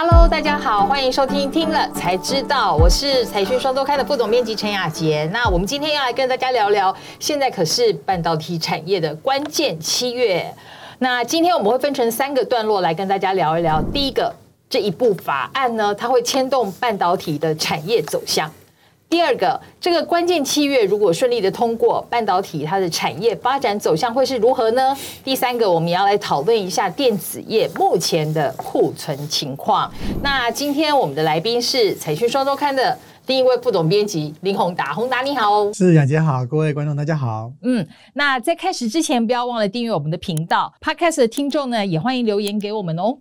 Hello，大家好，欢迎收听《听了才知道》，我是财讯双周刊的副总编辑陈雅杰。那我们今天要来跟大家聊聊，现在可是半导体产业的关键七月。那今天我们会分成三个段落来跟大家聊一聊。第一个，这一部法案呢，它会牵动半导体的产业走向。第二个，这个关键契约如果顺利的通过，半导体它的产业发展走向会是如何呢？第三个，我们要来讨论一下电子业目前的库存情况。那今天我们的来宾是财讯双周刊的第一位副总编辑林宏达，宏达你好，是雅杰好，各位观众大家好。嗯，那在开始之前，不要忘了订阅我们的频道，Podcast 的听众呢也欢迎留言给我们哦。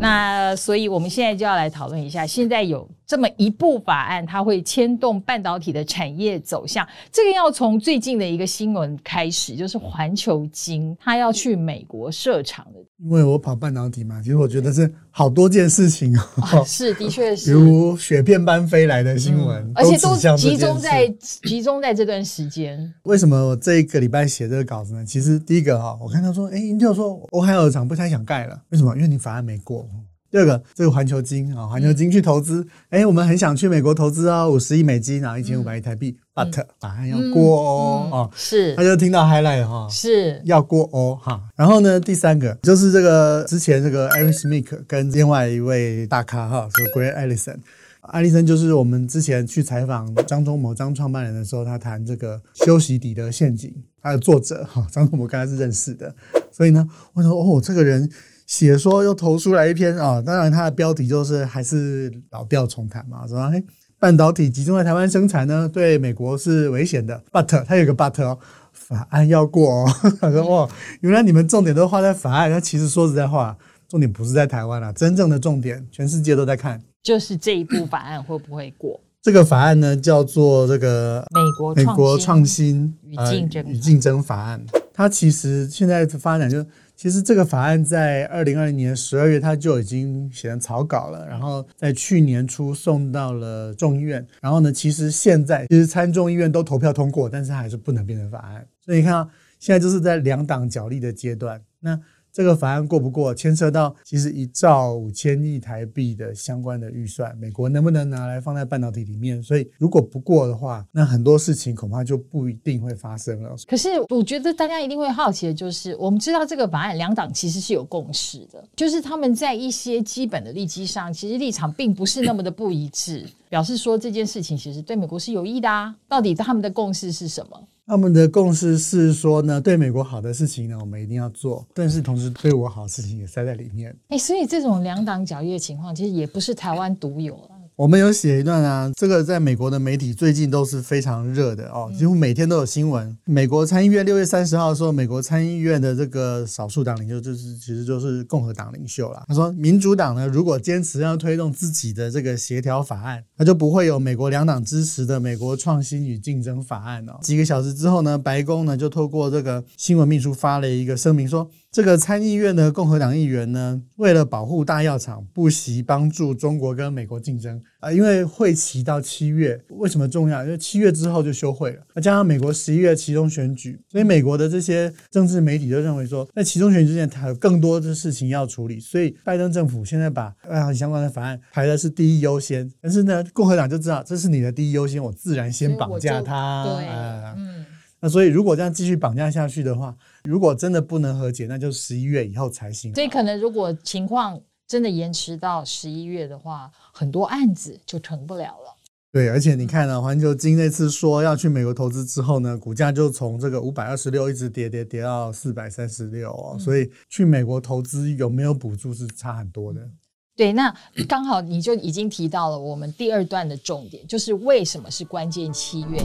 那所以我们现在就要来讨论一下，现在有。这么一部法案，它会牵动半导体的产业走向。这个要从最近的一个新闻开始，就是环球金它要去美国设厂的。因为我跑半导体嘛，其实我觉得是好多件事情哦。是，的确是。比如雪片般飞来的新闻，而且都集中在集中在这段时间。为什么我这一个礼拜写这个稿子呢？其实第一个哈，我看到说，哎，Intel 说我还有厂不太想盖了，为什么？因为你法案没过。第二个，这个环球金啊，环球金去投资，哎，我们很想去美国投资哦，五十亿美金，然后一千五百亿台币，but 法案要过哦，哦，是，他就听到 highlight 哈，是。要过哦，哈，然后呢，第三个就是这个之前这个 Aaron Smith 跟另外一位大咖哈，是 Greg Ellison，艾利森就是我们之前去采访张忠谋张创办人的时候，他谈这个休息底的陷阱，他的作者哈，张忠谋跟他是认识的，所以呢，我说哦，这个人。写说又投出来一篇啊，当然它的标题就是还是老调重弹嘛，是吧？哎，半导体集中在台湾生产呢，对美国是危险的。But 它有个 But 哦，法案要过哦。他说哦，原来你们重点都画在法案，那其实说实在话，重点不是在台湾啊，真正的重点全世界都在看，就是这一部法案会不会过？这个法案呢叫做这个美国美国创新与竞争与竞争法案，它其实现在的发展就。其实这个法案在二零二零年十二月，它就已经写成草稿了，然后在去年初送到了众议院，然后呢，其实现在其实参众议院都投票通过，但是还是不能变成法案，所以你看啊，现在就是在两党角力的阶段。那这个法案过不过，牵涉到其实一兆五千亿台币的相关的预算，美国能不能拿来放在半导体里面？所以如果不过的话，那很多事情恐怕就不一定会发生了。可是我觉得大家一定会好奇的就是，我们知道这个法案两党其实是有共识的，就是他们在一些基本的利基上，其实立场并不是那么的不一致，表示说这件事情其实对美国是有益的啊。到底他们的共识是什么？他们的共识是说呢，对美国好的事情呢，我们一定要做，但是同时对我好的事情也塞在里面。哎，所以这种两党角力的情况，其实也不是台湾独有了。我们有写一段啊，这个在美国的媒体最近都是非常热的哦，几乎每天都有新闻。美国参议院六月三十号说，美国参议院的这个少数党领袖就是其实就是共和党领袖了。他说，民主党呢如果坚持要推动自己的这个协调法案，那就不会有美国两党支持的美国创新与竞争法案哦。几个小时之后呢，白宫呢就透过这个新闻秘书发了一个声明说。这个参议院的共和党议员呢，为了保护大药厂，不惜帮助中国跟美国竞争啊。因为会期到七月，为什么重要？因为七月之后就休会了，那加上美国十一月其中选举，所以美国的这些政治媒体就认为说，在其中选举之前，还有更多的事情要处理。所以拜登政府现在把啊相关的法案排的是第一优先。但是呢，共和党就知道这是你的第一优先，我自然先绑架他。对，嗯。那所以如果这样继续绑架下去的话，如果真的不能和解，那就十一月以后才行。所以可能如果情况真的延迟到十一月的话，很多案子就成不了了。对，而且你看呢，环球金那次说要去美国投资之后呢，股价就从这个五百二十六一直跌跌跌到四百三十六哦。所以去美国投资有没有补助是差很多的。对，那刚好你就已经提到了我们第二段的重点，就是为什么是关键七月。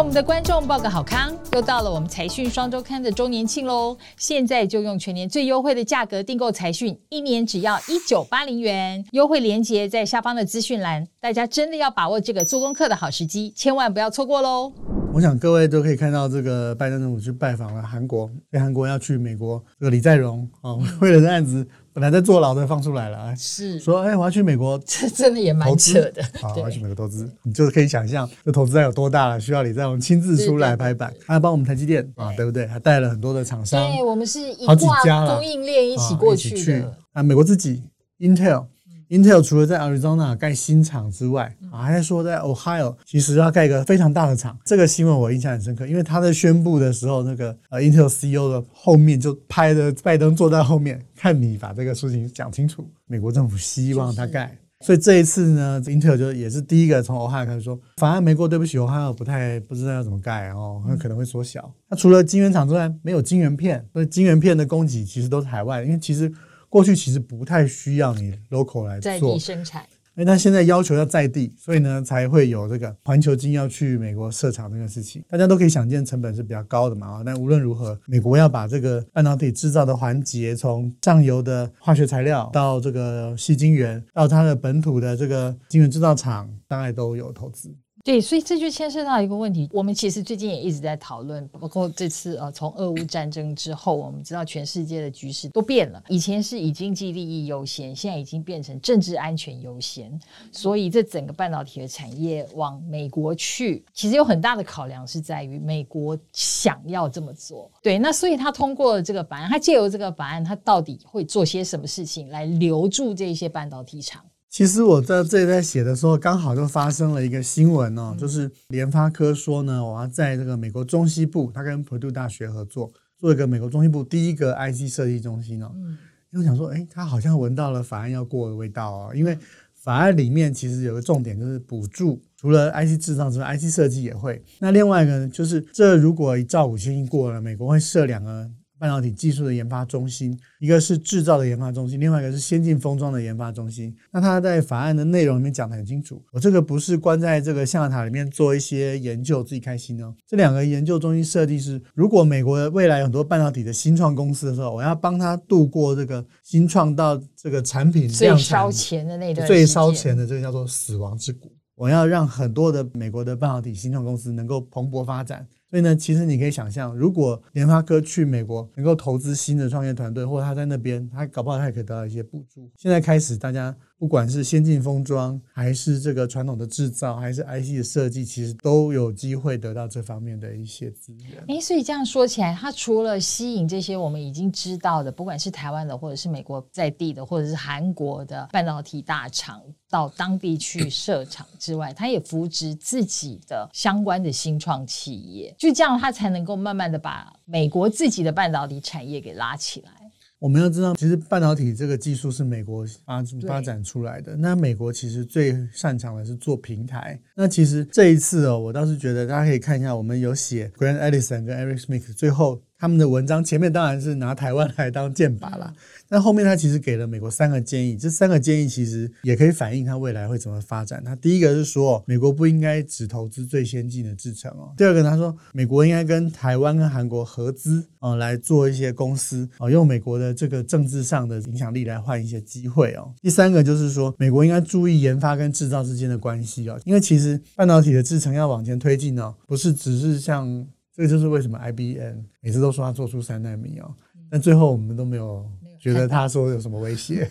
我们的观众报个好康，又到了我们财讯双周刊的周年庆喽！现在就用全年最优惠的价格订购财讯，一年只要一九八零元，优惠链接在下方的资讯栏，大家真的要把握这个做功课的好时机，千万不要错过喽！我想各位都可以看到，这个拜登政府去拜访了韩国，在韩国要去美国，这个李在镕啊，为了这案子本来在坐牢的放出来了，是。说哎我要去美国 这真的也蛮扯的，好，我要去美国投资，你就是可以想象这投资量有多大了，需要李在镕亲自出来拍板，还帮我们台积电啊，对。不对？还带了很多的厂商对，我们是一好几挂家了供应链一起啊过去的，啊，美国自己 Intel。Intel 除了在 Arizona 盖新厂之外，嗯啊，还在说在 Ohio 其实要盖一个非常大的厂。这个新闻我印象很深刻，因为他在宣布的时候，那个呃 Intel CEO 的后面就拍着拜登坐在后面，看你把这个事情讲清楚。美国政府希望他盖，所以这一次呢，Intel 就也是第一个从 Ohio 开始说，法案没过，对不起，Ohio 不太不知道要怎么盖哦，那可能会缩小。那除了晶圆厂之外，没有晶圆片，所以晶圆片的供给其实都是海外，因为其实过去其实不太需要你 local 来在做地，生产。因为他现在要求要在地，所以呢才会有这个环球金要去美国设厂这个事情。大家都可以想见，成本是比较高的嘛啊。但无论如何，美国要把这个半导体制造的环节，从上游的化学材料到这个细晶圆，到它的本土的这个晶圆制造厂，大概都有投资。对，所以这就牵涉到一个问题。我们其实最近也一直在讨论，包括这次呃，从俄乌战争之后，我们知道全世界的局势都变了。以前是以经济利益优先，现在已经变成政治安全优先。所以这整个半导体的产业往美国去，其实有很大的考量是在于美国想要这么做。对，那所以他通过这个法案，他借由这个法案，他到底会做些什么事情来留住这些半导体厂？其实我在这里在写的时候，刚好就发生了一个新闻哦，就是联发科说呢，我要在这个美国中西部，他跟普渡大学合作，做一个美国中西部第一个 IC 设计中心哦。嗯因为我想说，哎，他好像闻到了法案要过的味道哦，因为法案里面其实有个重点就是补助，除了 IC 制造之外，IC 设计也会。那另外一个呢，就是这如果一兆五千亿过了，美国会设两个半导体技术的研发中心，一个是制造的研发中心，另外一个是先进封装的研发中心。那他在法案的内容里面讲得很清楚，我这个不是关在这个象牙塔里面做一些研究自己开心哦。这两个研究中心设计是，如果美国的未来有很多半导体的新创公司的时候，我要帮他度过这个新创到这个产品最量产烧钱的那段最烧钱的这个叫做死亡之谷。我要让很多的美国的半导体新创公司能够蓬勃发展。所以呢，其实你可以想象，如果联发科去美国能够投资新的创业团队，或者他在那边，他搞不好他也可以得到一些补助。现在开始，大家不管是先进封装，还是这个传统的制造，还是 IC 的设计，其实都有机会得到这方面的一些资源。诶，所以这样说起来，它除了吸引这些我们已经知道的，不管是台湾的，或者是美国在地的，或者是韩国的半导体大厂到当地去设厂之外，它也扶植自己的相关的新创企业，就这样，它才能够慢慢的把美国自己的半导体产业给拉起来。我们要知道，其实半导体这个技术是美国发发展出来的。那美国其实最擅长的是做平台。那其实这一次哦，我倒是觉得大家可以看一下，我们有写 Grant Ellison 跟 Eric Smith 最后他们的文章，前面当然是拿台湾来当箭靶啦。但后面他其实给了美国三个建议，这三个建议其实也可以反映他未来会怎么发展。他第一个是说，美国不应该只投资最先进的制程哦。第二个他说，美国应该跟台湾跟韩国合资哦，来做一些公司哦，用美国的这个政治上的影响力来换一些机会哦。第三个就是说，美国应该注意研发跟制造之间的关系哦，因为其实半导体的制程要往前推进哦，不是只是像这个就是为什么 IBM 每次都说它做出三纳米哦，但最后我们都没有觉得他说有什么威胁，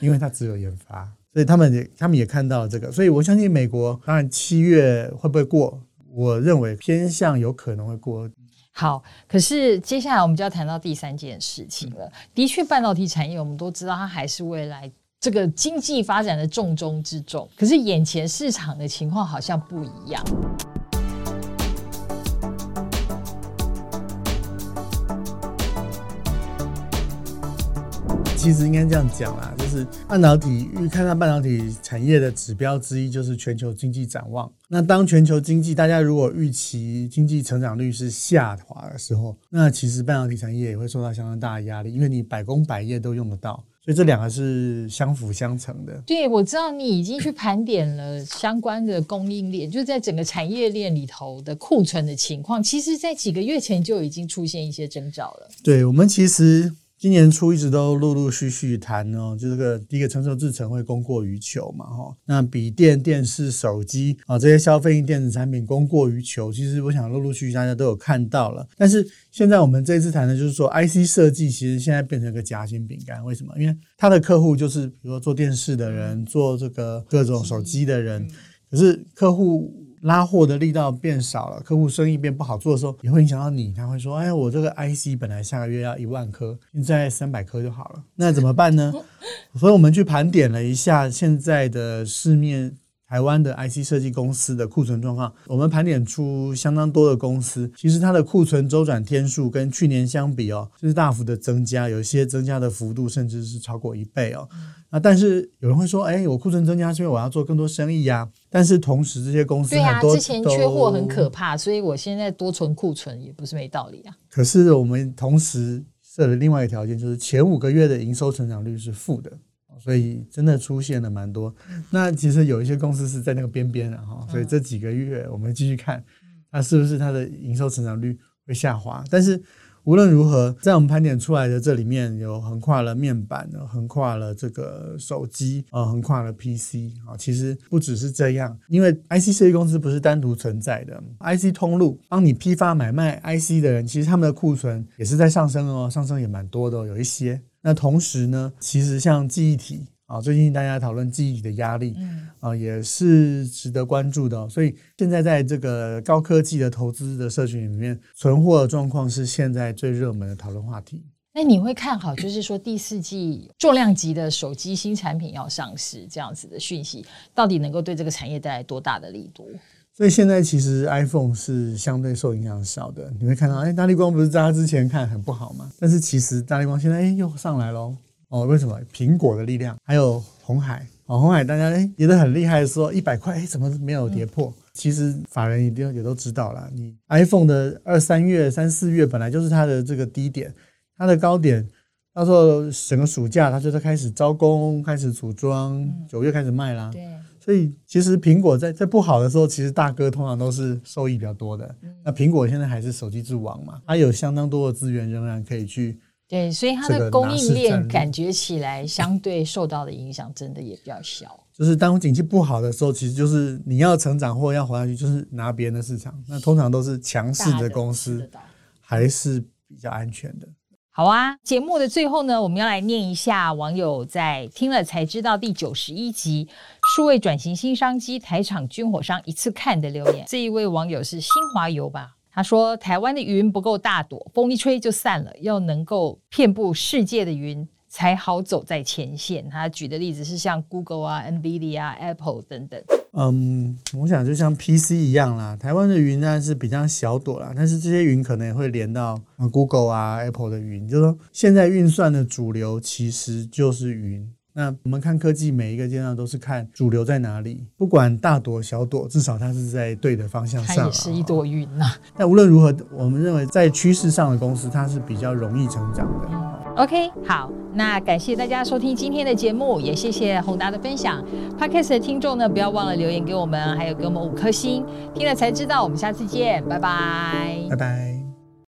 因为它只有研发，所以他们也他们也看到了这个，所以我相信美国当然七月会不会过，我认为偏向有可能会过。好，可是接下来我们就要谈到第三件事情了。的确，半导体产业我们都知道，它还是未来这个经济发展的重中之重。可是眼前市场的情况好像不一样。其实应该这样讲啦，就是半导体预看到半导体产业的指标之一就是全球经济展望。那当全球经济大家如果预期经济成长率是下滑的时候，那其实半导体产业也会受到相当大的压力，因为你百工百业都用得到，所以这两个是相辅相成的。对，我知道你已经去盘点了相关的供应链，就是在整个产业链里头的库存的情况，其实在几个月前就已经出现一些征兆了。对我们其实今年初一直都陆陆续续谈哦，就这个第一个成熟制程会供过于求嘛，哈。那笔电、电视、手机啊这些消费性电子产品供过于求，其实我想陆陆续续大家都有看到了。但是现在我们这次谈的就是说，IC 设计其实现在变成一个夹心饼干，为什么？因为它的客户就是比如说做电视的人，做这个各种手机的人，可是客户。拉货的力道变少了，客户生意变不好做的时候，也会影响到你。他会说：“哎，我这个 IC 本来下个月要一万颗，现在三百颗就好了，那怎么办呢？” 所以，我们去盘点了一下现在的市面。台湾的 IC 设计公司的库存状况，我们盘点出相当多的公司，其实它的库存周转天数跟去年相比哦，就是大幅的增加，有一些增加的幅度甚至是超过一倍哦。那但是有人会说，哎，我库存增加是因为我要做更多生意呀。但是同时这些公司对啊，之前缺货很可怕，所以我现在多存库存也不是没道理啊。可是我们同时设了另外一个条件，就是前五个月的营收成长率是负的。所以真的出现了蛮多，那其实有一些公司是在那个边边的哈，所以这几个月我们继续看，那是不是它的营收成长率会下滑？但是无论如何，在我们盘点出来的这里面有横跨了面板，横跨了这个手机，呃，横跨了 PC 啊，其实不只是这样，因为 IC 设计公司不是单独存在的，IC 通路帮你批发买卖 IC 的人，其实他们的库存也是在上升哦，上升也蛮多的，有一些。那同时呢，其实像记忆体啊，最近大家讨论记忆体的压力，啊，也是值得关注的。所以现在在这个高科技的投资的社群里面，存货的状况是现在最热门的讨论话题。那你会看好，就是说第四季重量级的手机新产品要上市这样子的讯息，到底能够对这个产业带来多大的力度？所以现在其实 iPhone 是相对受影响少的。你会看到，哎，大力光不是在它之前看很不好吗？但是其实大力光现在哎又上来喽。哦，为什么？苹果的力量，还有红海。哦，红海大家哎跌得很厉害，说一百块，哎怎么没有跌破？其实法人一定也都知道啦。你 iPhone 的二三月、三四月本来就是它的这个低点，它的高点到时候整个暑假它就在开始招工、开始组装，九月开始卖啦。对。所以其实苹果在在不好的时候，其实大哥通常都是受益比较多的。那苹果现在还是手机之王嘛，它有相当多的资源，仍然可以去对，所以它的供应链感觉起来相对受到的影响真的也比较小。就是当景气不好的时候，其实就是你要成长或要活下去，就是拿别人的市场。那通常都是强势的公司还是比较安全的。好啊，节目的最后呢，我们要来念一下网友在听了才知道第九十一集数位转型新商机台场军火商一次看的留言。这一位网友是新华油吧？他说台湾的云不够大朵，风一吹就散了，要能够遍布世界的云。才好走在前线。他举的例子是像 Google 啊、NVIDIA 啊、Apple 等等。嗯，我想就像 PC 一样啦，台湾的云呢是比较小朵啦，但是这些云可能也会连到 Google 啊、Apple 的云。就是说，现在运算的主流其实就是云。那我们看科技，每一个阶段都是看主流在哪里，不管大朵小朵，至少它是在对的方向上。它也是一朵云呐。那无论如何，我们认为在趋势上的公司，它是比较容易成长的。OK，好，那感谢大家收听今天的节目，也谢谢宏达的分享。Podcast 的听众呢，不要忘了留言给我们，还有给我们五颗星，听了才知道。我们下次见，拜拜，拜拜。